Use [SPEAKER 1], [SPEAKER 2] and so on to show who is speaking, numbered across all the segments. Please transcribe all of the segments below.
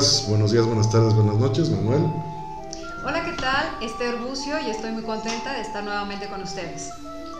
[SPEAKER 1] Amigas, buenos días, buenas tardes, buenas noches. Manuel.
[SPEAKER 2] Hola, ¿qué tal? Esther Bucio y estoy muy contenta de estar nuevamente con ustedes.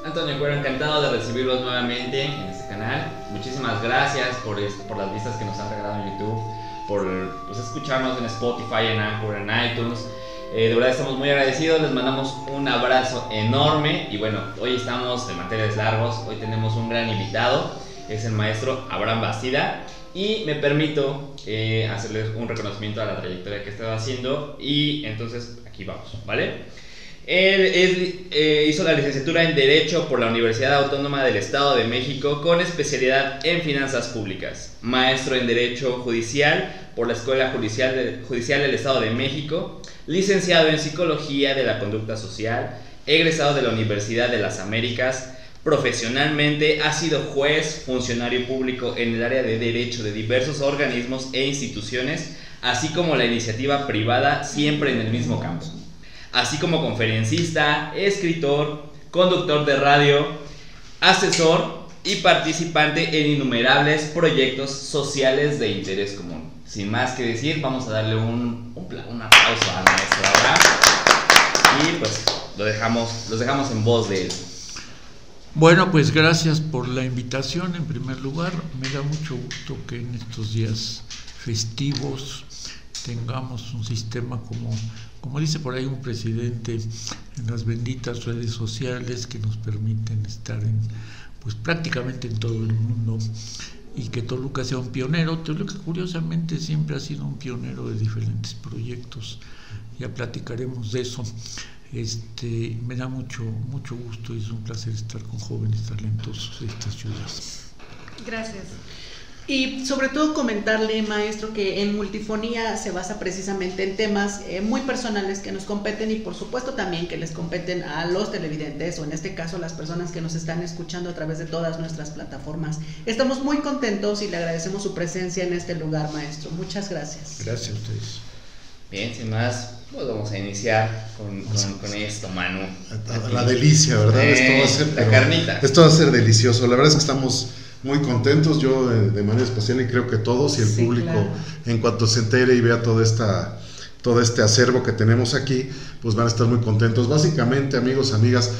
[SPEAKER 3] Antonio Cuero, encantado de recibirlos nuevamente en este canal. Muchísimas gracias por, por las vistas que nos han regalado en YouTube, por pues, escucharnos en Spotify, en Anchor, en iTunes. Eh, de verdad estamos muy agradecidos, les mandamos un abrazo enorme y bueno, hoy estamos de materiales largos, hoy tenemos un gran invitado, es el maestro Abraham Bastida y me permito eh, hacerles un reconocimiento a la trayectoria que he estado haciendo y entonces aquí vamos, ¿vale? Él eh, hizo la licenciatura en Derecho por la Universidad Autónoma del Estado de México con especialidad en Finanzas Públicas. Maestro en Derecho Judicial por la Escuela Judicial, Judicial del Estado de México. Licenciado en Psicología de la Conducta Social. Egresado de la Universidad de las Américas. Profesionalmente ha sido juez, funcionario público en el área de derecho de diversos organismos e instituciones, así como la iniciativa privada siempre en el mismo campo así como conferencista, escritor, conductor de radio, asesor y participante en innumerables proyectos sociales de interés común. Sin más que decir, vamos a darle un, un, aplauso maestro Abraham y pues lo dejamos, los dejamos en voz de él.
[SPEAKER 4] Bueno, pues gracias por la invitación en primer lugar. Me da mucho gusto que en estos días festivos tengamos un sistema como como dice por ahí un presidente, en las benditas redes sociales que nos permiten estar en, pues prácticamente en todo el mundo y que Toluca sea un pionero. Toluca curiosamente siempre ha sido un pionero de diferentes proyectos. Ya platicaremos de eso. Este, me da mucho, mucho gusto y es un placer estar con jóvenes talentosos de esta ciudad.
[SPEAKER 2] Gracias.
[SPEAKER 5] Y sobre todo comentarle, maestro, que en multifonía se basa precisamente en temas eh, muy personales que nos competen y por supuesto también que les competen a los televidentes o en este caso las personas que nos están escuchando a través de todas nuestras plataformas. Estamos muy contentos y le agradecemos su presencia en este lugar, maestro. Muchas gracias.
[SPEAKER 1] Gracias a ustedes.
[SPEAKER 3] Bien, sin más, pues vamos a iniciar con, con, esto, Manu.
[SPEAKER 1] La, delicia, ¿verdad? esto va a ser,
[SPEAKER 3] la carnita.
[SPEAKER 1] Esto va a ser delicioso. La verdad es que estamos muy contentos, yo de, manera especial y creo que todos y el público en cuanto se entere y vea toda esta, todo este acervo que tenemos aquí, pues van a estar muy contentos. Básicamente, amigos, amigas,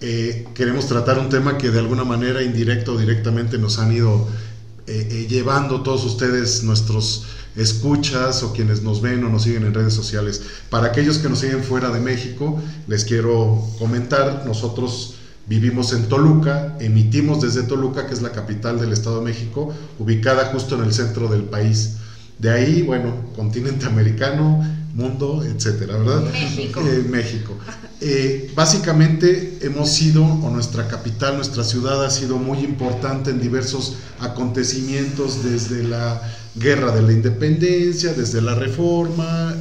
[SPEAKER 1] eh, queremos tratar un tema que de alguna manera indirecto o directamente nos han ido eh, eh, llevando todos ustedes, nuestros escuchas o quienes nos ven o nos siguen en redes sociales. Para aquellos que nos siguen fuera de México, les quiero comentar, nosotros Vivimos en Toluca, emitimos desde Toluca, que es la capital del Estado de México, ubicada justo en el centro del país. De ahí, bueno, continente americano, mundo, etcétera, ¿verdad?
[SPEAKER 2] México.
[SPEAKER 1] Eh, México. Eh, básicamente hemos sido, o nuestra capital, nuestra ciudad ha sido muy importante en diversos acontecimientos, desde la guerra de la independencia, desde la reforma,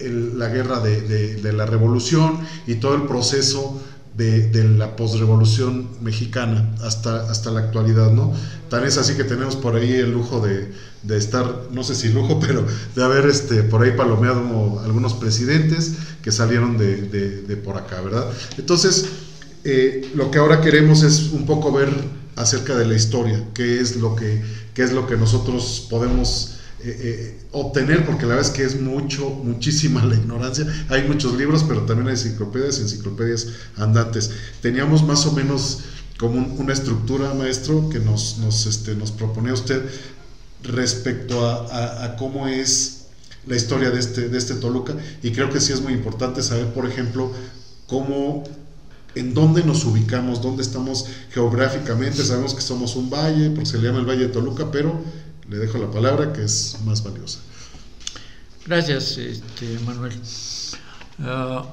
[SPEAKER 1] la guerra de, de la revolución y todo el proceso de, la posrevolución mexicana hasta, hasta la actualidad, ¿no? Tan es así que tenemos por ahí el lujo de, estar, no sé si lujo, pero de haber este, por ahí palomeado algunos presidentes que salieron de, por acá, ¿verdad? Entonces, eh, lo que ahora queremos es un poco ver acerca de la historia, qué es lo que, qué es lo que nosotros podemos eh, eh, obtener, porque la verdad es que es mucho, muchísima la ignorancia. Hay muchos libros, pero también hay enciclopedias, enciclopedias andantes. Teníamos más o menos como una estructura, maestro, que nos, nos, este, nos propone usted respecto a, cómo es la historia de este, de este Toluca. Y creo que sí es muy importante saber, por ejemplo, cómo en dónde nos ubicamos, dónde estamos geográficamente. Sabemos que somos un valle, porque se le llama el Valle de Toluca, pero le dejo la palabra que es más valiosa.
[SPEAKER 4] Gracias, este, Manuel. Ah,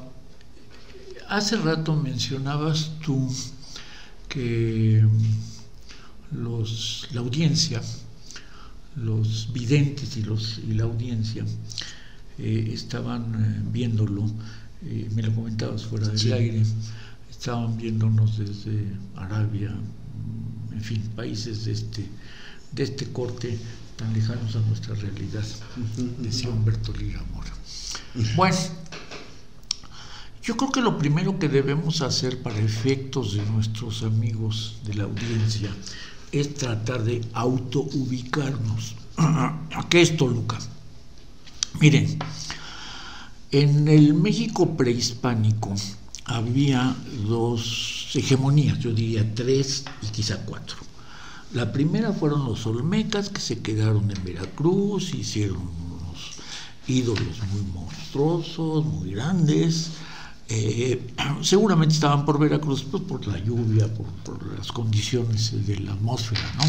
[SPEAKER 4] hace rato mencionabas tú que los, la audiencia, los videntes y, los, y la audiencia eh, estaban eh, viéndolo, eh, me lo comentabas fuera del aire, estaban viéndonos desde Arabia, en fin, países de este de este corte tan lejanos a nuestra realidad, decía Humberto Lira Mora. Bueno, yo creo que lo primero que debemos hacer para efectos de nuestros amigos de la audiencia es tratar de autoubicarnos. ¿A qué es Toluca? Miren, en el México prehispánico había dos hegemonías, yo diría tres y quizá cuatro. La primera fueron los olmecas que se quedaron en Veracruz, hicieron unos ídolos muy monstruosos, muy grandes. Eh, seguramente estaban por Veracruz pues, por la lluvia, por, las condiciones de la atmósfera. ¿no?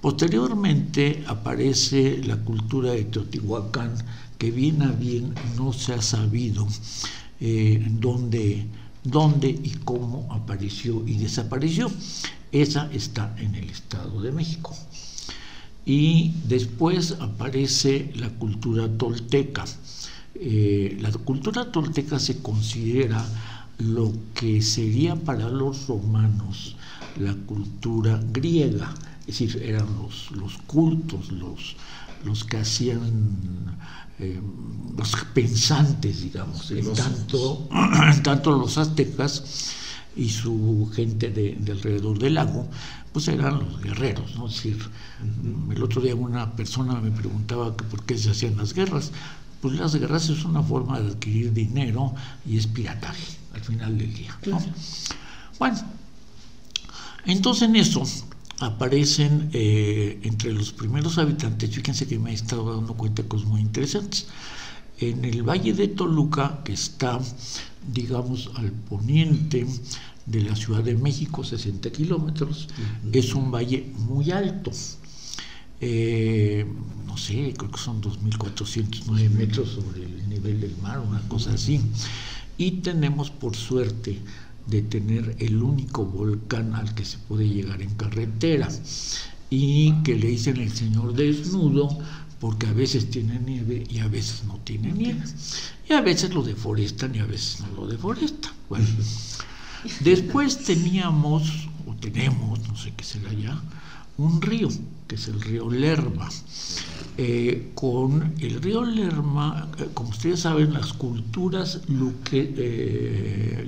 [SPEAKER 4] Posteriormente aparece la cultura de Teotihuacán, que bien a bien no se ha sabido eh, dónde, dónde y cómo apareció y desapareció. Esa está en el Estado de México. Y después aparece la cultura tolteca. Eh, la cultura tolteca se considera lo que sería para los romanos la cultura griega, es decir, eran los, los cultos, los, los que hacían eh, los pensantes, digamos, en tanto, en tanto los aztecas y su gente de, alrededor del lago, pues eran los guerreros, ¿no? Es decir, el otro día una persona me preguntaba que por qué se hacían las guerras. Pues las guerras es una forma de adquirir dinero y es pirataje al final del día. ¿no? Bueno, entonces en eso aparecen eh, entre los primeros habitantes, fíjense que me he estado dando cuenta de cosas muy interesantes. En el valle de Toluca, que está, digamos, al poniente de la Ciudad de México, 60 kilómetros, es un valle muy alto. Eh, no sé, creo que son 2.409 metros sobre el nivel del mar, una cosa así. Y tenemos por suerte de tener el único volcán al que se puede llegar en carretera. Y que le dicen el señor desnudo porque a veces tiene nieve y a veces no tiene nieve. Y a veces lo deforestan y a veces no lo deforestan. Bueno, después teníamos o tenemos, no sé qué será ya, un río, que es el río Lerma. Eh, con el río Lerma, eh, como ustedes saben, las culturas luque, eh,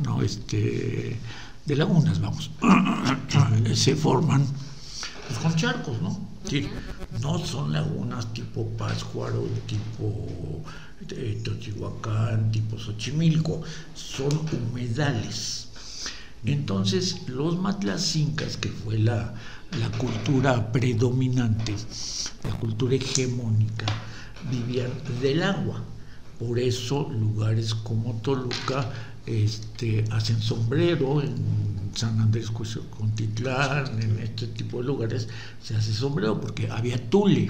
[SPEAKER 4] no, este, de lagunas, vamos, se forman pues, con charcos, ¿no? no son lagunas tipo Pátzcuaro, tipo eh, tipo Xochimilco, son humedales entonces, los matlacincas, que fue la, cultura predominante, la cultura hegemónica, vivían del agua. Por eso lugares como Toluca este, hacen sombrero, en San Andrés Contitlán, en este tipo de lugares se hace sombrero porque había tule.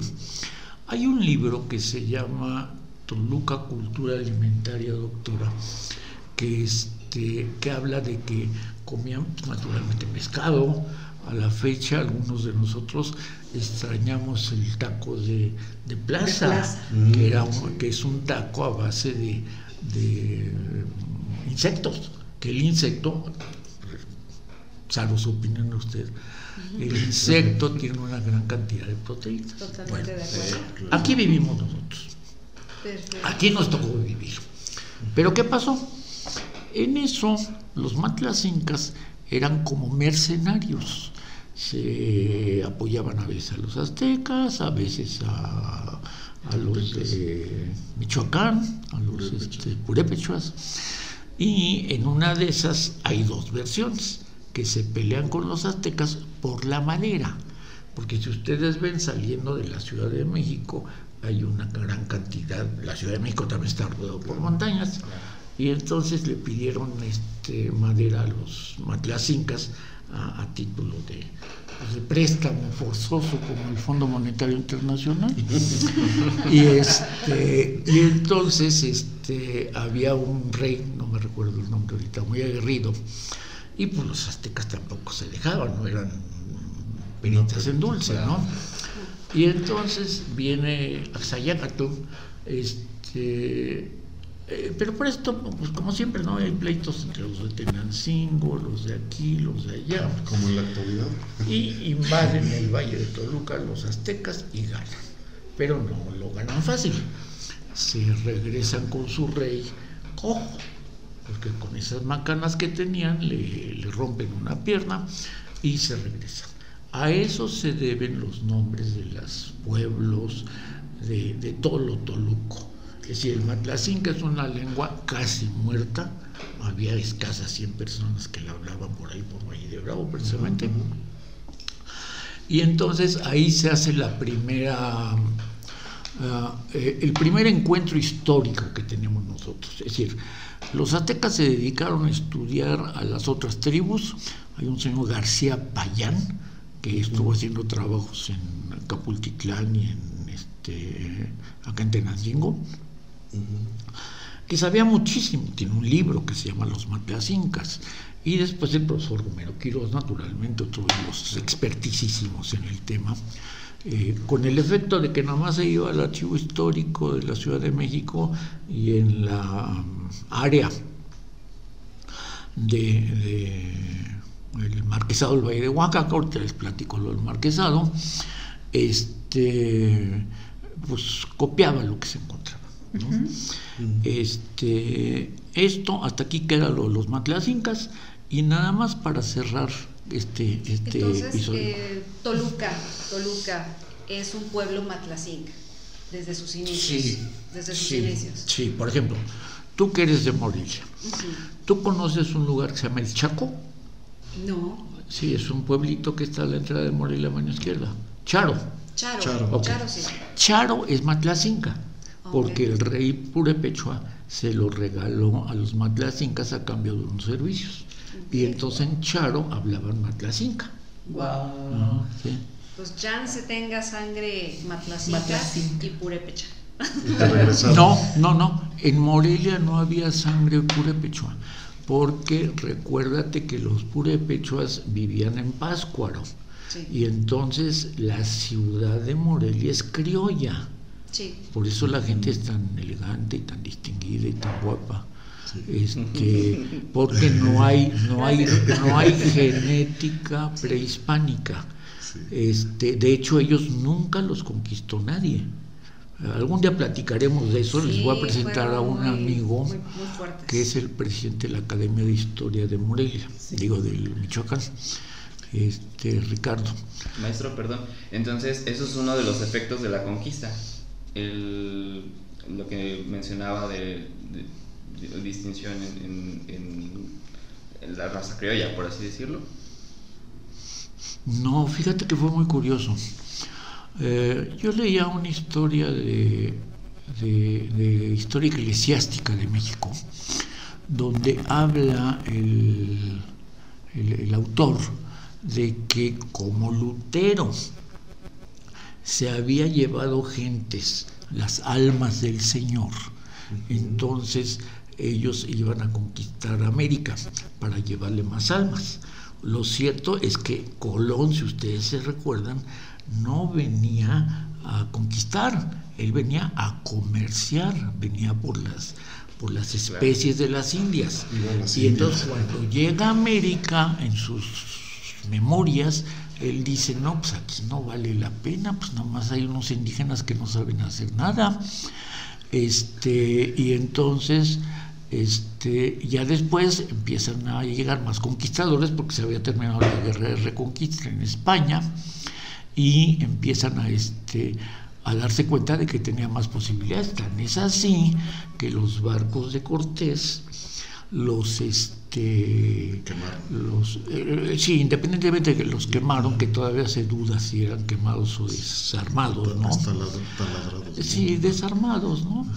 [SPEAKER 4] Hay un libro que se llama Toluca Cultura Alimentaria, doctora, que, este, que habla de que comían naturalmente pescado. A la fecha algunos de nosotros extrañamos el taco de, plaza, Que, era que es un taco a base de, mm, insectos, que el insecto, salvo su opinión usted, el insecto tiene una gran cantidad de proteínas. Totalmente de acuerdo. Aquí vivimos nosotros. Aquí nos tocó vivir. Pero ¿qué pasó? En eso los matlacincas eran como mercenarios. Se apoyaban a veces a los aztecas, a veces a, los de Michoacán, a los este, purépechuas. Y en una de esas hay dos versiones, que se pelean con los aztecas por la madera. Porque si ustedes ven saliendo de la Ciudad de México, hay una gran cantidad, la Ciudad de México también está rodeado por montañas, y entonces le pidieron este, madera a los matlacincas a, a título de, pues, de, préstamo forzoso como el Fondo Monetario Internacional. y, este, y entonces este, había un rey, no me recuerdo el nombre ahorita, muy aguerrido, y pues los aztecas tampoco se dejaban, no eran peritas en dulce, ¿no? Y entonces viene Axayácatl, este, eh, pero por esto, pues como siempre, ¿no? Hay pleitos entre los de Tenancingo, los de aquí, los de allá.
[SPEAKER 1] Como en la actualidad.
[SPEAKER 4] Y invaden el Valle de Toluca los aztecas y ganan. Pero no lo ganan fácil. Se regresan con su rey cojo. porque con esas macanas que tenían le, le rompen una pierna y se regresan. A eso se deben los nombres de los pueblos de, de Tolo Toluco. Es decir, el matlacinca es una lengua casi muerta, había escasas 100 personas que la hablaban por ahí, por Valle de Bravo, precisamente. Y entonces ahí se hace la primera, ah, eh, el primer encuentro histórico que tenemos nosotros. Es decir, los aztecas se dedicaron a estudiar a las otras tribus. Hay un señor García Payán que estuvo haciendo trabajos en Capultitlán y en este, acá en Tenancingo que sabía muchísimo, tiene un libro que se llama Los Matlacincas, y después el profesor Romero Quiroz, naturalmente, otro de los expertísimos en el tema, eh, con el efecto de que nada más se iba al archivo histórico de la Ciudad de México y en la um, área de el marquesado del Valle de Oaxaca, ahorita les platico lo del marquesado, este, pues copiaba lo que se encontraba. ¿No? este, esto, hasta aquí queda lo de los matlacincas y nada más para cerrar este, este
[SPEAKER 2] Entonces,
[SPEAKER 4] episodio.
[SPEAKER 2] eh, Toluca, Toluca es un pueblo matlacinca desde sus inicios.
[SPEAKER 4] Sí,
[SPEAKER 2] desde sus
[SPEAKER 4] sí,
[SPEAKER 2] inicios.
[SPEAKER 4] sí, por ejemplo, tú que eres de Morelia,
[SPEAKER 2] Ujú.
[SPEAKER 4] ¿tú conoces un lugar que se llama El Chaco?
[SPEAKER 2] No,
[SPEAKER 4] Sí, es un pueblito que está a la entrada de Morelia, a mano izquierda. Charo.
[SPEAKER 2] Charo,
[SPEAKER 1] Charo.
[SPEAKER 2] Charo, sí.
[SPEAKER 4] Charo es matlacinca. Porque el rey Purépechua se lo regaló a los matlacincas a cambio de unos servicios. Y entonces en Charo hablaban matlacinca.
[SPEAKER 5] Wow.
[SPEAKER 4] ¿sí?
[SPEAKER 2] Pues Jan se tenga sangre matlacinca,
[SPEAKER 5] Matlacinca.
[SPEAKER 2] y
[SPEAKER 1] regresaron.
[SPEAKER 4] No, no, no. En Morelia no había sangre purépechua, porque recuérdate que los purépechuas vivían en Páscuaro.
[SPEAKER 2] Sí.
[SPEAKER 4] Y entonces la ciudad de Morelia es criolla.
[SPEAKER 2] Sí.
[SPEAKER 4] Por eso la gente es tan elegante y tan distinguida y tan guapa. Este, porque no hay, no hay, no hay genética prehispánica.
[SPEAKER 1] Sí.
[SPEAKER 4] Este, de hecho, ellos nunca los conquistó nadie. Algún día platicaremos de eso. Les voy a
[SPEAKER 2] Sí,
[SPEAKER 4] presentar a un
[SPEAKER 2] muy-
[SPEAKER 4] amigo
[SPEAKER 2] muy- muy fuertes.
[SPEAKER 4] que es el presidente de la Academia de Historia de Morelia, digo del Michoacán, este Ricardo.
[SPEAKER 3] Maestro, perdón. Entonces, eso es uno de los efectos de la conquista. El, lo que mencionaba de, distinción en, la raza criolla, por así decirlo.
[SPEAKER 4] No, fíjate que fue muy curioso. Eh, yo leía una historia de historia eclesiástica de México, donde habla el, el- el autor de que como Lutero se había llevado gentes, las almas del Señor, entonces ellos iban a conquistar América para llevarle más almas. Lo cierto es que Colón, si ustedes se recuerdan, no venía a conquistar, él venía a comerciar, venía por las, por las especies de las Indias.
[SPEAKER 1] Las
[SPEAKER 4] Y entonces
[SPEAKER 1] Indias.
[SPEAKER 4] cuando llega a América, en sus memorias, él dice, no, pues aquí no vale la pena, pues nada más hay unos indígenas que no saben hacer nada. Este, y entonces, este, ya después empiezan a llegar más conquistadores porque se había terminado la guerra de reconquista en España y empiezan a este a darse cuenta de que tenía más posibilidades. Tan es así que los barcos de Cortés los este
[SPEAKER 1] Quemaron.
[SPEAKER 4] los eh, sí independientemente de que los quemaron que todavía se duda si eran quemados o desarmados no sí desarmados no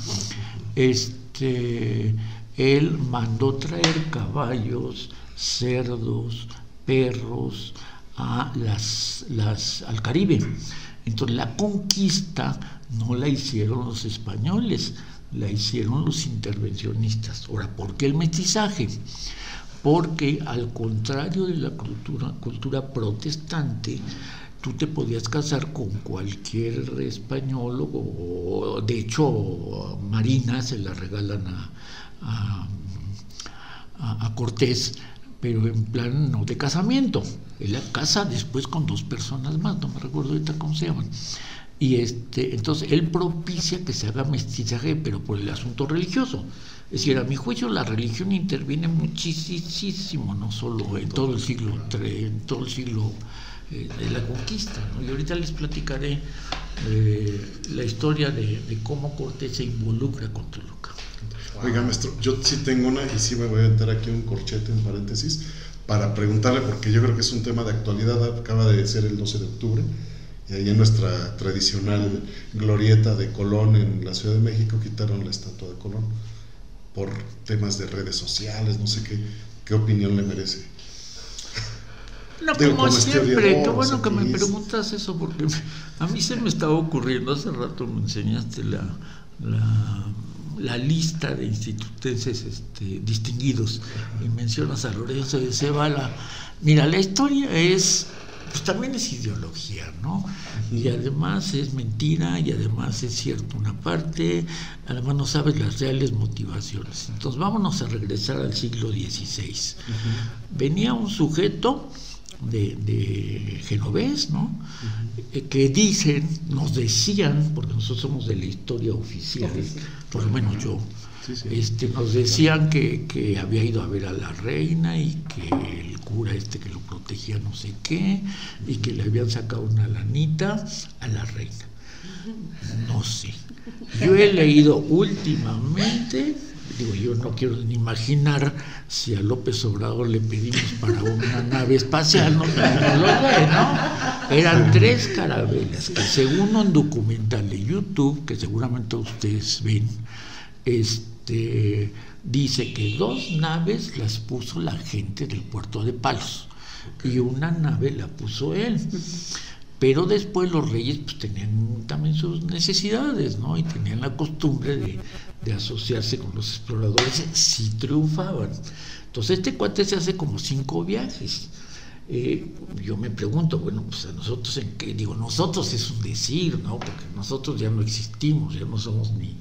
[SPEAKER 4] este él mandó traer caballos cerdos perros a las, las al Caribe. Entonces la conquista no la hicieron los españoles la hicieron los intervencionistas ahora ¿por qué el mestizaje? porque al contrario de la cultura, protestante, tú te podías casar con cualquier español, o de hecho Marina se la regalan a- a Cortés, pero en plan no de casamiento. Él la casa después con dos personas más, no me recuerdo ahorita cómo se llaman. Y este, entonces él propicia que se haga mestizaje, pero por el asunto religioso. Es decir, a mi juicio la religión interviene muchísimo, no solo en todo el siglo en todo el siglo eh, de la conquista. Y ahorita les platicaré eh, la historia de, cómo Cortés se involucra con Toluca.
[SPEAKER 1] Oiga, maestro, yo sí tengo una y sí me voy a meter aquí un corchete en paréntesis para preguntarle, porque yo creo que es un tema de actualidad, acaba de ser el 12 de octubre, y ahí en nuestra tradicional glorieta de Colón en la Ciudad de México quitaron la estatua de Colón por temas de redes sociales, no sé qué, qué opinión le merece.
[SPEAKER 4] No, como, siempre, qué bueno que me preguntas eso, porque a mí se me estaba ocurriendo, hace rato me enseñaste la, la, lista de institutenses este, distinguidos y mencionas a Lorenzo de Cebala. Mira, la historia es pues también es ideología, ¿no? Y además es mentira y además es cierto una parte, además no sabes las reales motivaciones. Entonces vámonos a regresar al siglo XVI. Venía un sujeto de, de genovés, ¿no? Eh, que dicen, nos decían, porque nosotros somos de la historia oficial, por lo menos yo, este, nos decían que, había ido a ver a la reina y que el cura este que lo protegía no sé qué, y que le habían sacado una lanita a la reina. No sé. Yo he leído últimamente, digo, yo no quiero ni imaginar si a López Obrador le pedimos para una nave espacial, no, lo ¿no? Eran tres carabelas que según un documental de YouTube, que seguramente ustedes ven, este, dice que dos naves las puso la gente del puerto de Palos y una nave la puso él. Pero después los reyes pues, tenían también sus necesidades, ¿no? Y tenían la costumbre de, asociarse con los exploradores si triunfaban. Entonces este cuate se hace como cinco viajes. Eh, yo me pregunto, bueno, pues a nosotros en qué, digo, nosotros es un decir, ¿no? Porque nosotros ya no existimos, ya no somos ni,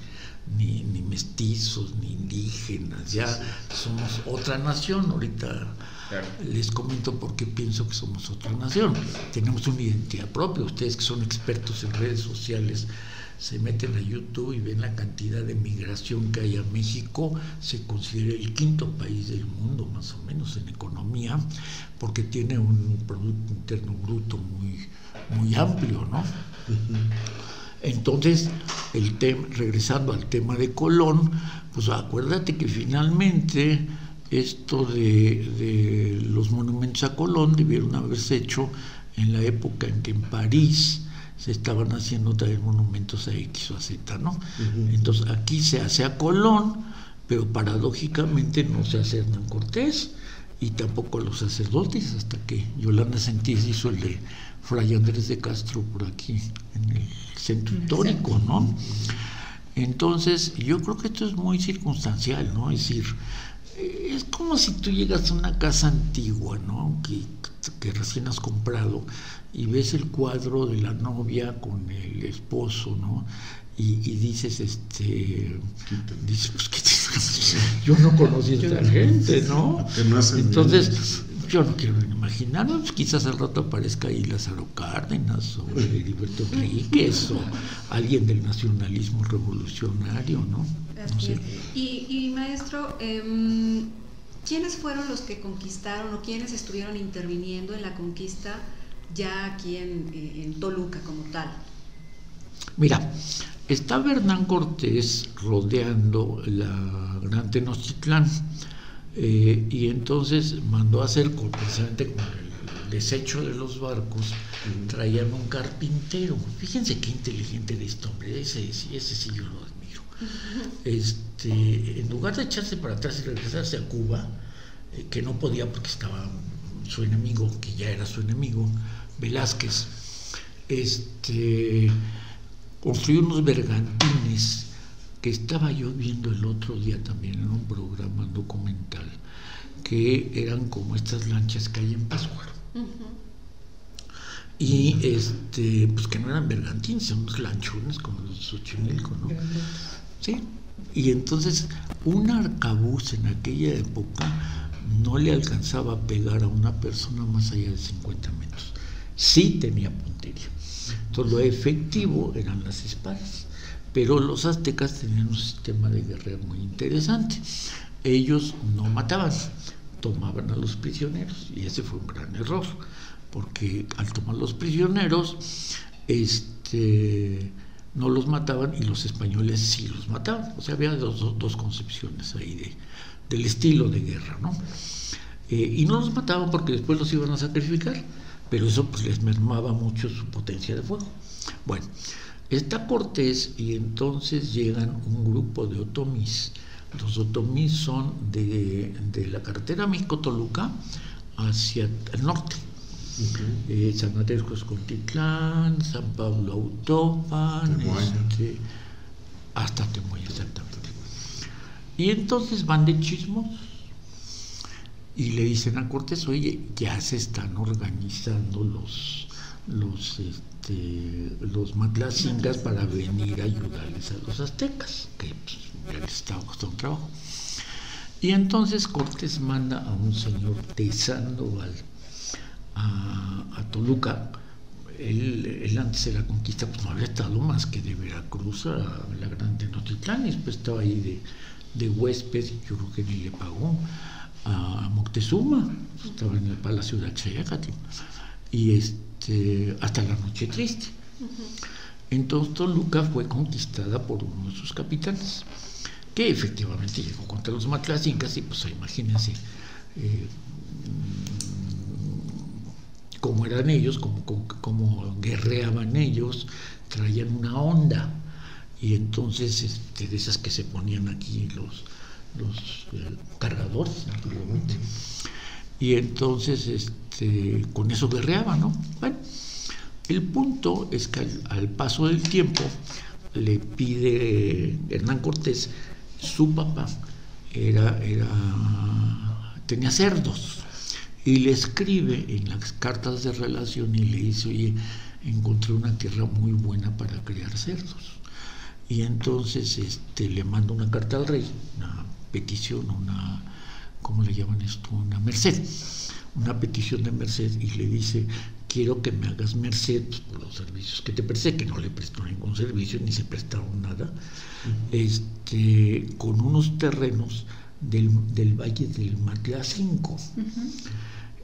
[SPEAKER 4] ni, ni mestizos, ni indígenas, ya somos otra nación. Ahorita les comento por qué pienso que somos otra nación. Tenemos una identidad propia. Ustedes que son expertos en redes sociales se meten a YouTube y ven la cantidad de migración que hay a México, se considera el quinto país del mundo más o menos en economía, porque tiene un Producto Interno Bruto muy, muy amplio, ¿no? Entonces, el tema, regresando al tema de Colón, pues acuérdate que finalmente esto de, los monumentos a Colón debieron haberse hecho en la época en que en París se estaban haciendo también monumentos a X o a Z, ¿no? Entonces aquí se hace a Colón, pero paradójicamente no se hace a Hernán Cortés y tampoco a los sacerdotes, hasta que Yolanda Sentís hizo el de Fray Andrés de Castro por aquí, en el centro histórico, ¿no? Entonces, yo creo que esto es muy circunstancial, ¿no? Es decir, eh, es como si tú llegas a una casa antigua, ¿no? Que, que recién has comprado y ves el cuadro de la novia con el esposo, ¿no? Y, dices, este, dices, pues, ¿qué yo no conocí a esta gente, ¿no? Entonces, yo no quiero imaginarme, pues quizás al rato aparezca ahí Lázaro Cárdenas o Heriberto Enríquez o alguien del nacionalismo revolucionario, ¿no?
[SPEAKER 2] y, maestro, eh, ¿quiénes fueron los que conquistaron o quiénes estuvieron interviniendo en la conquista ya aquí en, en Toluca como tal?
[SPEAKER 4] Mira, estaba Hernán Cortés rodeando la Gran Tenochtitlán eh, y entonces mandó a hacer, precisamente con el desecho de los barcos, traían un carpintero. Fíjense qué inteligente de este hombre, ese, ese sí yo lo admiro. Este, en lugar de echarse para atrás y regresarse a Cuba, eh, que no podía porque estaba su enemigo, que ya era su enemigo, Velázquez, este, construyó unos bergantines que estaba yo viendo el otro día también en un programa documental, que eran como estas lanchas que hay en Pascuaro. Y este, pues que no eran bergantines, son unos lanchones como los de Xochimilco, ¿no? Sí. Y entonces un arcabuz en aquella época no le alcanzaba a pegar a una persona más allá de 50 metros. Sí tenía puntería. Entonces lo efectivo eran las espadas. Pero los aztecas tenían un sistema de guerra muy interesante. Ellos no mataban, tomaban a los prisioneros. Y ese fue un gran error, porque al tomar los prisioneros, este, no los mataban y los españoles sí los mataban. O sea, había dos, dos concepciones ahí de, del estilo de guerra, ¿no? Eh, y no los mataban porque después los iban a sacrificar, pero eso pues les mermaba mucho su potencia de fuego. Bueno, está Cortés y entonces llegan un grupo de otomís. Los otomís son de, de la carretera México-Toluca hacia el norte. Eh, San Andrés Coscontitlán, San Pablo Autopan, este, hasta Temoya exactamente. Y entonces van de chismos y le dicen a Cortés, oye, ya se están organizando los los este, los matlacingas para venir a ayudarles a los aztecas, que pues, ya les estaba costando trabajo. Y entonces Cortés manda a un señor de Sandoval a, a Toluca. Él, él, antes de la conquista pues no había estado más que de Veracruz a la Gran Tenochtitlán, y después estaba ahí de, de huésped, yo creo que ni le pagó a Moctezuma, estaba en el Palacio de Axayacatl, y este, hasta la Noche Triste. Entonces Toluca fue conquistada por uno de sus capitanes, que efectivamente llegó contra los matlacincas y pues imagínense eh, cómo eran ellos, cómo, cómo, cómo, guerreaban ellos, traían una onda y entonces este, de esas que se ponían aquí los, los eh, cargadores antiguamente. Y entonces este, con eso guerreaban, ¿no? Bueno, el punto es que al, al, paso del tiempo le pide Hernán Cortés, su papá era, era, tenía cerdos, y le escribe en las cartas de relación y le dice, oye, encontré una tierra muy buena para criar cerdos. Y entonces este, le manda una carta al rey, una petición, una, ¿cómo le llaman esto? Una merced, una petición de merced y le dice, quiero que me hagas merced pues, por los servicios que te presté, que no le prestó ningún servicio ni se prestaron nada, uh -huh. este, con unos terrenos del, del Valle del uh -huh.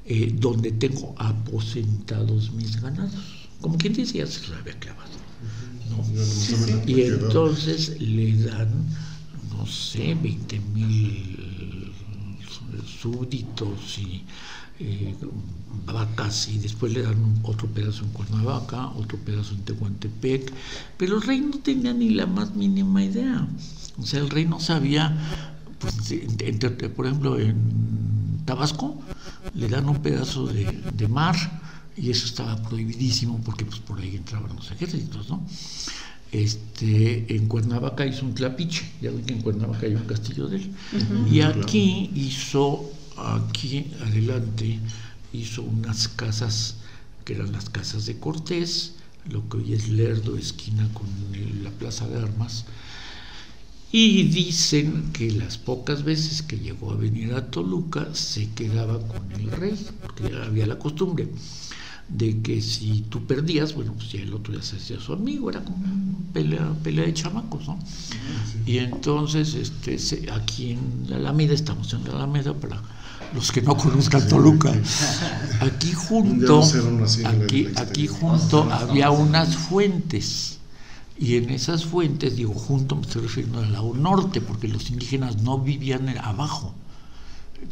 [SPEAKER 4] eh, donde tengo aposentados mis ganados. Como quien dice, ya se lo había clavado. ¿no? Sí, sí. Y entonces le dan, no sé, 20 mil súbditos y eh, vacas y después le dan otro pedazo en Cuernavaca, otro pedazo en Tehuantepec, pero el rey no tenía ni la más mínima idea. O sea, el rey no sabía, pues, entre, por ejemplo, en Tabasco le dan un pedazo de, de mar y eso estaba prohibidísimo porque pues por ahí entraban los ejércitos, ¿no? Este, en Cuernavaca hizo un tlapiche, ya ven que en Cuernavaca hay un castillo de él, uh -huh. y aquí hizo, aquí adelante, hizo unas casas que eran las casas de Cortés, lo que hoy es Lerdo, esquina con la Plaza de Armas, y dicen que las pocas veces que llegó a venir a Toluca se quedaba con el rey, porque había la costumbre de que si tú perdías, bueno, pues ya el otro ya se hacía su amigo, era como una pelea, pelea de chamacos, ¿no? Sí. Y entonces, este, se, aquí en la Alameda, estamos en la Alameda para los que no conozcan Toluca, aquí junto, aquí, aquí junto había unas fuentes, y en esas fuentes, digo junto, me estoy refiriendo al lado norte, porque los indígenas no vivían abajo,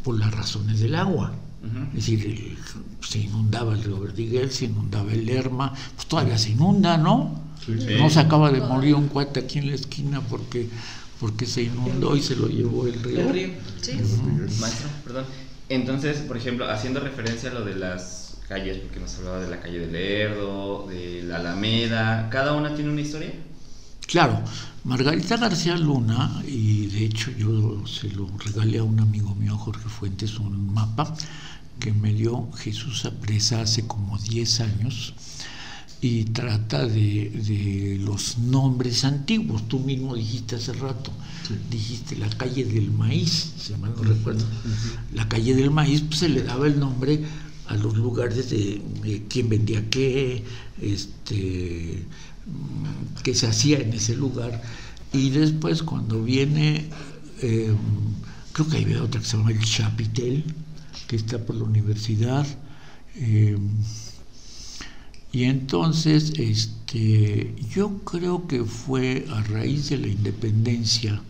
[SPEAKER 4] por las razones del agua. Es decir, el, se inundaba el río Verdiguel, se inundaba el Lerma, pues todavía se inunda, ¿no? Sí, sí. No se acaba de morir un cuate aquí en la esquina porque, porque se inundó y se lo llevó el río.
[SPEAKER 3] El río. Sí. Uh -huh. Maestro, perdón. Entonces, por ejemplo, haciendo referencia a lo de las calles, porque nos hablaba de la calle del Lerdo, de la Alameda, ¿cada una tiene una historia?
[SPEAKER 4] Claro, Margarita García Luna, y de hecho yo se lo regalé a un amigo mío, Jorge Fuentes, un mapa que me dio Jesús Apresa hace como 10 años y trata de, de, los nombres antiguos. Tú mismo dijiste hace rato, sí. dijiste la calle del maíz, si mal no recuerdo. Uh -huh. La calle del maíz pues, se le daba el nombre a los lugares de, quién vendía qué, este, qué se hacía en ese lugar. Y después cuando viene, em, creo que hay otra que se llama el Chapitel, que está por la universidad. Em, y entonces, este, yo creo que fue a raíz de la independencia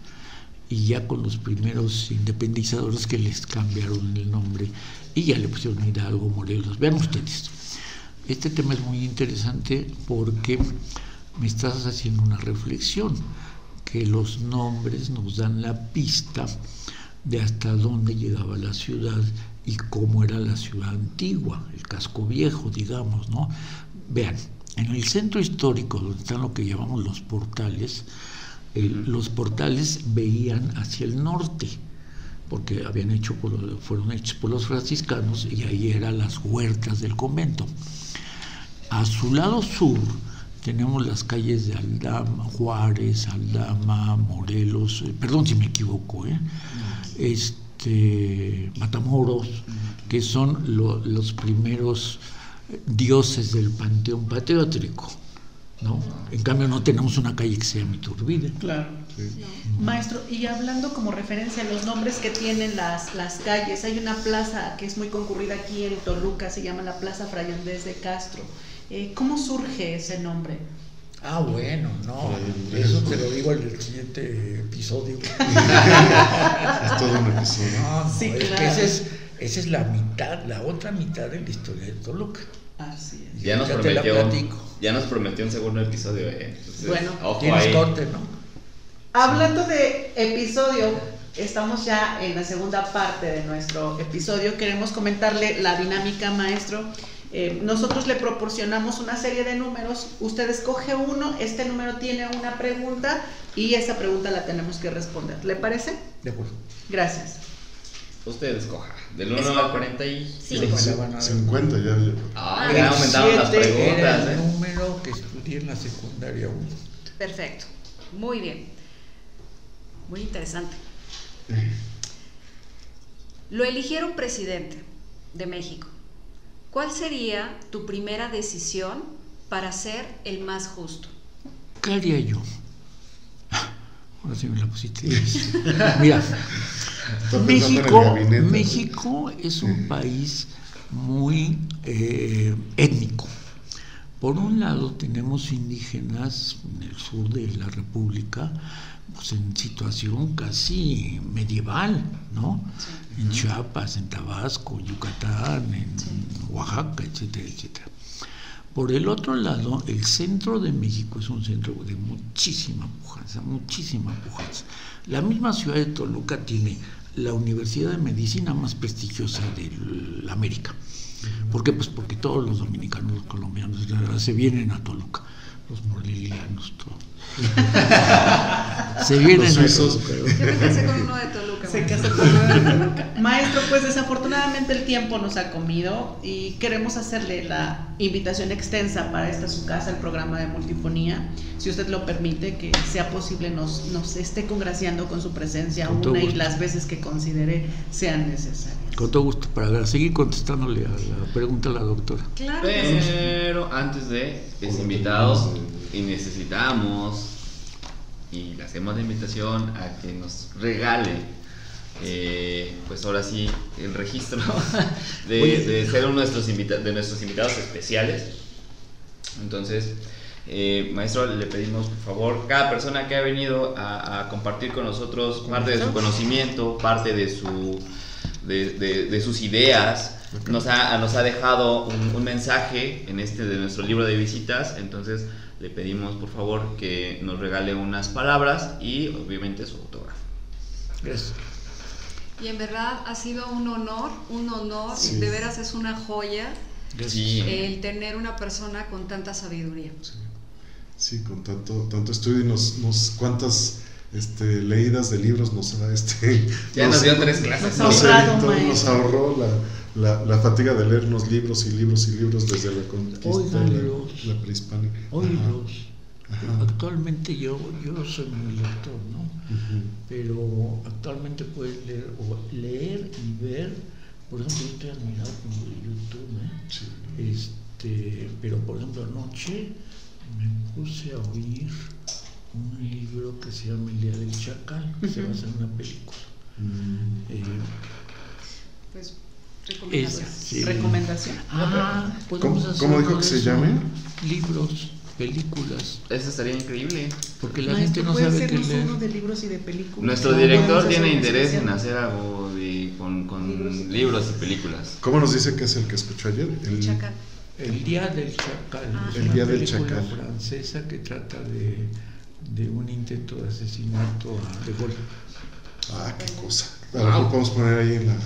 [SPEAKER 4] y ya con los primeros independizadores que les cambiaron el nombre y ya le pusieron Hidalgo, Morelos. Vean ustedes, este tema es muy interesante porque me estás haciendo una reflexión, que los nombres nos dan la pista de hasta dónde llegaba la ciudad y cómo era la ciudad antigua, el casco viejo, digamos, ¿no? Vean, en el centro histórico, donde están lo que llamamos los portales, los portales veían hacia el norte, porque habían hecho fueron hechos por los franciscanos y ahí eran las huertas del convento. A su lado sur tenemos las calles de Aldama, Juárez, Aldama, Morelos, eh, perdón si me equivoco, ¿eh? este, Matamoros, que son los primeros dioses del panteón patriótico. ¿no? En cambio no tenemos una calle que sea Iturbide.
[SPEAKER 5] Claro. Maestro, y hablando como referencia a los nombres que tienen las, las calles, hay una plaza que es muy concurrida aquí en Toluca, se llama la Plaza Fray Andrés de Castro. Eh, ¿Cómo surge ese nombre?
[SPEAKER 4] Ah, bueno, no, eso te lo digo en el siguiente episodio.
[SPEAKER 1] es todo un episodio.
[SPEAKER 4] No, sí, claro. es esa es la mitad, la otra mitad de la historia de Toluca.
[SPEAKER 5] Así es.
[SPEAKER 3] Ya nos, prometió, ya nos prometió un segundo episodio. Eh.
[SPEAKER 5] bueno,
[SPEAKER 4] tienes corte, ¿no?
[SPEAKER 5] Hablando de episodio, estamos ya en la segunda parte de nuestro episodio. Queremos comentarle la dinámica, maestro. Eh, nosotros le proporcionamos una serie de números, usted escoge uno, este número tiene una pregunta y esa pregunta la tenemos que responder. ¿Le parece?
[SPEAKER 4] De acuerdo.
[SPEAKER 5] Gracias.
[SPEAKER 3] Usted escoja. Del 1 al 45.
[SPEAKER 1] 50 ya.
[SPEAKER 3] Ah, ya aumentaron las preguntas.
[SPEAKER 4] Era el ¿eh? número que estudié en la secundaria 1.
[SPEAKER 2] Perfecto. Muy bien. Muy interesante. Lo eligieron presidente de México. ¿Cuál sería tu primera decisión para ser el más justo?
[SPEAKER 4] ¿Qué haría yo? Ahora sí me la pusiste. Mira, México, México es un país muy eh, étnico. Por un lado tenemos indígenas en el sur de la República, pues en situación casi medieval, ¿no? En Chiapas, en Tabasco, Yucatán, en Oaxaca, etcétera, etcétera. Por el otro lado, el centro de México es un centro de muchísima pujanza, muchísima pujanza. La misma ciudad de Toluca tiene la universidad de medicina más prestigiosa de América. ¿Por qué? Pues porque todos los dominicanos, los colombianos, se vienen a Toluca, los morelianos, todos. se vienen a Toluca.
[SPEAKER 2] Yo me casé con uno de Toluca.
[SPEAKER 5] Se casó con de. Maestro, pues desafortunadamente el tiempo nos ha comido y queremos hacerle la invitación extensa para esta su casa, el programa de multifonía. Si usted lo permite, que sea posible, nos, nos esté congraciando con su presencia una y las veces que considere sean necesarias.
[SPEAKER 4] Con todo gusto, para seguir contestándole a la pregunta a la doctora.
[SPEAKER 3] Claro. Pero antes de, es invitado y necesitamos, y le hacemos la invitación a que nos regale eh, pues ahora sí, el registro de, ser uno de nuestros, de nuestros invitados especiales. Entonces, eh, maestro, le pedimos por favor, cada persona que ha venido a, compartir con nosotros parte de su conocimiento, parte de, su, de, sus ideas, nos ha, nos ha dejado un, un, mensaje en este de nuestro libro de visitas. Entonces, le pedimos por favor que nos regale unas palabras y obviamente su autógrafo.
[SPEAKER 4] Gracias.
[SPEAKER 2] Y en verdad ha sido un honor, un honor, de veras es una joya el tener una persona con tanta sabiduría.
[SPEAKER 1] Sí, con tanto, tanto estudio y nos, nos cuántas este, leídas de libros nos ha este
[SPEAKER 3] ya nos, dio tres clases.
[SPEAKER 1] nos, nos, ahorró la, la, la, fatiga de leer unos libros y libros y libros desde la conquista la, prehispánica.
[SPEAKER 4] Actualmente yo, yo soy muy lector, ¿no? Pero actualmente puedes leer, leer y ver por ejemplo, yo estoy admirado con YouTube, ¿eh?
[SPEAKER 1] Sí.
[SPEAKER 4] Este, pero por ejemplo anoche me puse a oír un libro que se llama El Día del Chacal, que se
[SPEAKER 5] Ujú.
[SPEAKER 4] basa en una película.
[SPEAKER 1] Mm.
[SPEAKER 4] Eh,
[SPEAKER 2] Pues,
[SPEAKER 4] es,
[SPEAKER 2] recomendaciones.
[SPEAKER 4] sí.
[SPEAKER 5] Recomendación.
[SPEAKER 4] Ah,
[SPEAKER 1] ¿Cómo- cómo dijo que se llame?
[SPEAKER 4] Libros, películas,
[SPEAKER 3] Eso estaría increíble.
[SPEAKER 4] porque la
[SPEAKER 5] Maestro,
[SPEAKER 4] gente no
[SPEAKER 5] ¿puede
[SPEAKER 4] sabe qué leer.
[SPEAKER 5] uno de libros y de películas?
[SPEAKER 3] Nuestro
[SPEAKER 5] ¿No
[SPEAKER 3] director tiene interés en hacer algo de, con, con
[SPEAKER 5] Libros y
[SPEAKER 3] libros y películas.
[SPEAKER 1] ¿Cómo nos dice que es el que escuchó ayer? El
[SPEAKER 2] Chacal.
[SPEAKER 4] El Día del Chacal,
[SPEAKER 2] Ah.
[SPEAKER 1] El Día del
[SPEAKER 4] película
[SPEAKER 1] Chacal.
[SPEAKER 4] francesa que trata de, de un intento de asesinato De Gaulle.
[SPEAKER 1] Ah, qué cosa. A lo mejor podemos poner ahí en, la,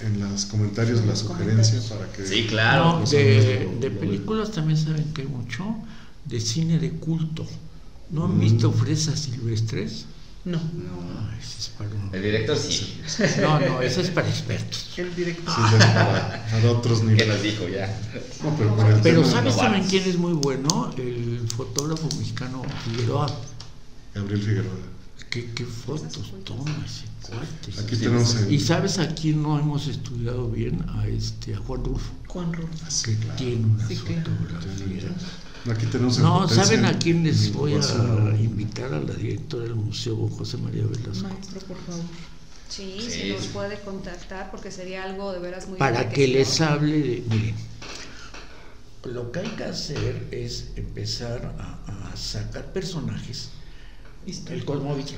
[SPEAKER 1] en los comentarios la sugerencia para que.
[SPEAKER 3] Sí, claro.
[SPEAKER 4] No,
[SPEAKER 1] los
[SPEAKER 4] de,
[SPEAKER 1] lo-
[SPEAKER 4] de películas también saben que hay mucho de cine de culto. ¿No han
[SPEAKER 1] Mm.
[SPEAKER 4] visto Fresas Silvestres?
[SPEAKER 5] No,
[SPEAKER 4] Ah, ese es para un-
[SPEAKER 3] El director sí.
[SPEAKER 4] No, no, eso es para expertos.
[SPEAKER 5] el director.
[SPEAKER 1] Sí, para, para otros
[SPEAKER 3] Que
[SPEAKER 1] niveles.
[SPEAKER 3] nos dijo ya.
[SPEAKER 1] No, pero para el
[SPEAKER 4] Pero ¿sabes
[SPEAKER 3] no
[SPEAKER 4] también quién es muy bueno? El fotógrafo mexicano Figueroa.
[SPEAKER 1] Gabriel Figueroa.
[SPEAKER 4] ¿Qué, qué fotos toma ese cuate?
[SPEAKER 1] Aquí tenemos el.
[SPEAKER 4] ¿Y sabes a quién no hemos estudiado bien? A este a Juan Rulfo,
[SPEAKER 5] Juan Rulfo.
[SPEAKER 4] que tiene una
[SPEAKER 5] Sí, claro.
[SPEAKER 1] Aquí tenemos en
[SPEAKER 4] No, ¿saben a quién les voy a invitar? A la directora del museo, José María Velasco.
[SPEAKER 5] Maestro, por favor.
[SPEAKER 2] Sí,
[SPEAKER 3] Sí,
[SPEAKER 2] se nos puede contactar porque sería algo de veras muy
[SPEAKER 4] Para que les hable de... Miren, lo que hay que hacer es empezar a, a sacar personajes. El Cosmovitro.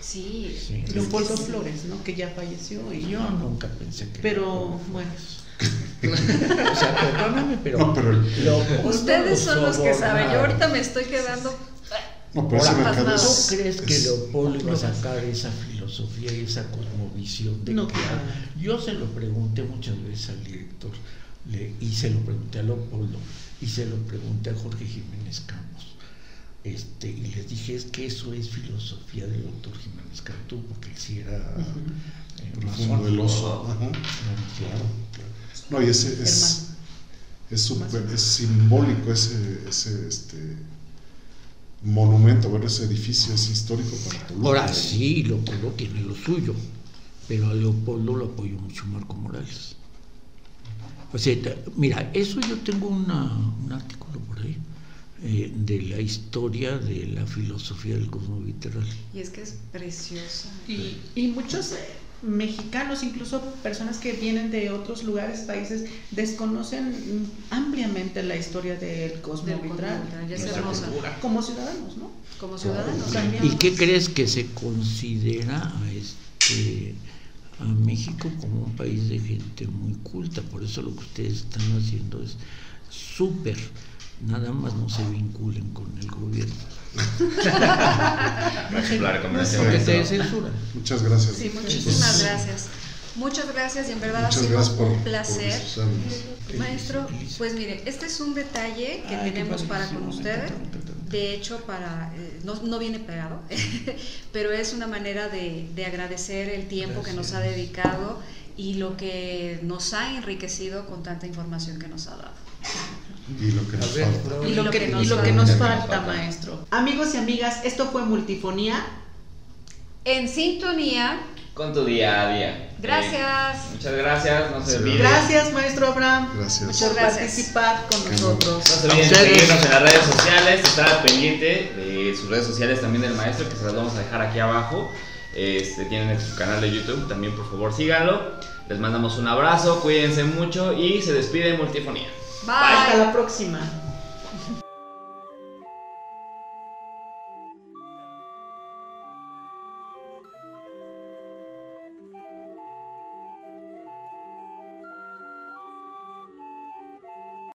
[SPEAKER 2] Sí,
[SPEAKER 4] Sí.
[SPEAKER 5] Leopoldo Flores, ¿no? Que ya falleció y
[SPEAKER 4] Yo nunca pensé que...
[SPEAKER 5] Pero, bueno.
[SPEAKER 4] O sea, perdóname, pero...
[SPEAKER 1] No, pero el-
[SPEAKER 4] Leopoldo
[SPEAKER 2] ustedes son los que saben. Yo ahorita me estoy quedando.
[SPEAKER 1] No, pero ese
[SPEAKER 2] Ahora,
[SPEAKER 1] mercado
[SPEAKER 2] pasado.
[SPEAKER 4] ¿Tú
[SPEAKER 1] es.
[SPEAKER 4] crees que Leopoldo iba a sacar esa filosofía y esa cosmovisión de
[SPEAKER 5] No,
[SPEAKER 4] que-
[SPEAKER 5] claro.
[SPEAKER 4] Yo se lo pregunté muchas veces al director le- y se lo pregunté a Leopoldo y se lo pregunté a Jorge Jiménez Campos. Este, y les dije, es que eso es filosofía del doctor Jiménez Cantú, porque él sí era
[SPEAKER 1] Profundo
[SPEAKER 4] masón.
[SPEAKER 1] el oso. Ajá.
[SPEAKER 4] Claro.
[SPEAKER 1] No, y ese es. Es, súper- es simbólico ese, ese este, monumento, bueno, ese edificio es histórico para Toluca.
[SPEAKER 4] Ahora sí, Leopoldo tiene lo suyo, pero a Leopoldo lo apoyó mucho Marco Morales. O sea, mira, eso yo tengo una- un artículo por ahí eh, de la historia de la filosofía del cosmoviteral.
[SPEAKER 2] Y es que es preciosa.
[SPEAKER 5] Y, y muchos eh, mexicanos, incluso personas que vienen de otros lugares, países, desconocen ampliamente la historia del cosmo vitral. Como ciudadanos, ¿no?
[SPEAKER 2] Como ciudadanos.
[SPEAKER 5] También.
[SPEAKER 4] ¿Y qué crees que se considera a, este, a México como un país de gente muy culta? Por eso lo que ustedes están haciendo es súper. Nada más no se vinculen con el gobierno.
[SPEAKER 3] La recomendación.
[SPEAKER 1] Muchas gracias.
[SPEAKER 2] Sí, muchísimas gracias. Muchas gracias y en verdad
[SPEAKER 1] Muchas
[SPEAKER 2] ha sido
[SPEAKER 1] gracias por,
[SPEAKER 2] un placer. Maestro, pues mire, este es un detalle que
[SPEAKER 4] Ay,
[SPEAKER 2] tenemos para con ustedes. De hecho, para eh, no, no viene pegado, pero es una manera de, de agradecer el tiempo que nos ha dedicado y lo que nos ha enriquecido con tanta información que nos ha dado.
[SPEAKER 1] Y lo que nos
[SPEAKER 4] ver,
[SPEAKER 1] falta.
[SPEAKER 4] Flor.
[SPEAKER 5] Y lo que, y lo que nos falta, maestro. Amigos y amigas, esto fue Multifonía.
[SPEAKER 2] En sintonía,
[SPEAKER 3] Con tu día a día.
[SPEAKER 2] Gracias.
[SPEAKER 3] Eh, muchas gracias. No se olviden.
[SPEAKER 5] Gracias, maestro Abraham,
[SPEAKER 1] Gracias.
[SPEAKER 2] Muchas
[SPEAKER 5] por
[SPEAKER 2] gracias.
[SPEAKER 5] participar con
[SPEAKER 1] Qué
[SPEAKER 5] nosotros.
[SPEAKER 3] No se olviden seguirnos en las redes sociales, estar al pendiente de sus redes sociales también del maestro, que se las vamos a dejar aquí abajo. Este, tienen su canal de YouTube, también por favor síganlo. Les mandamos un abrazo, cuídense mucho y se despide Multifonía.
[SPEAKER 5] Hasta la próxima.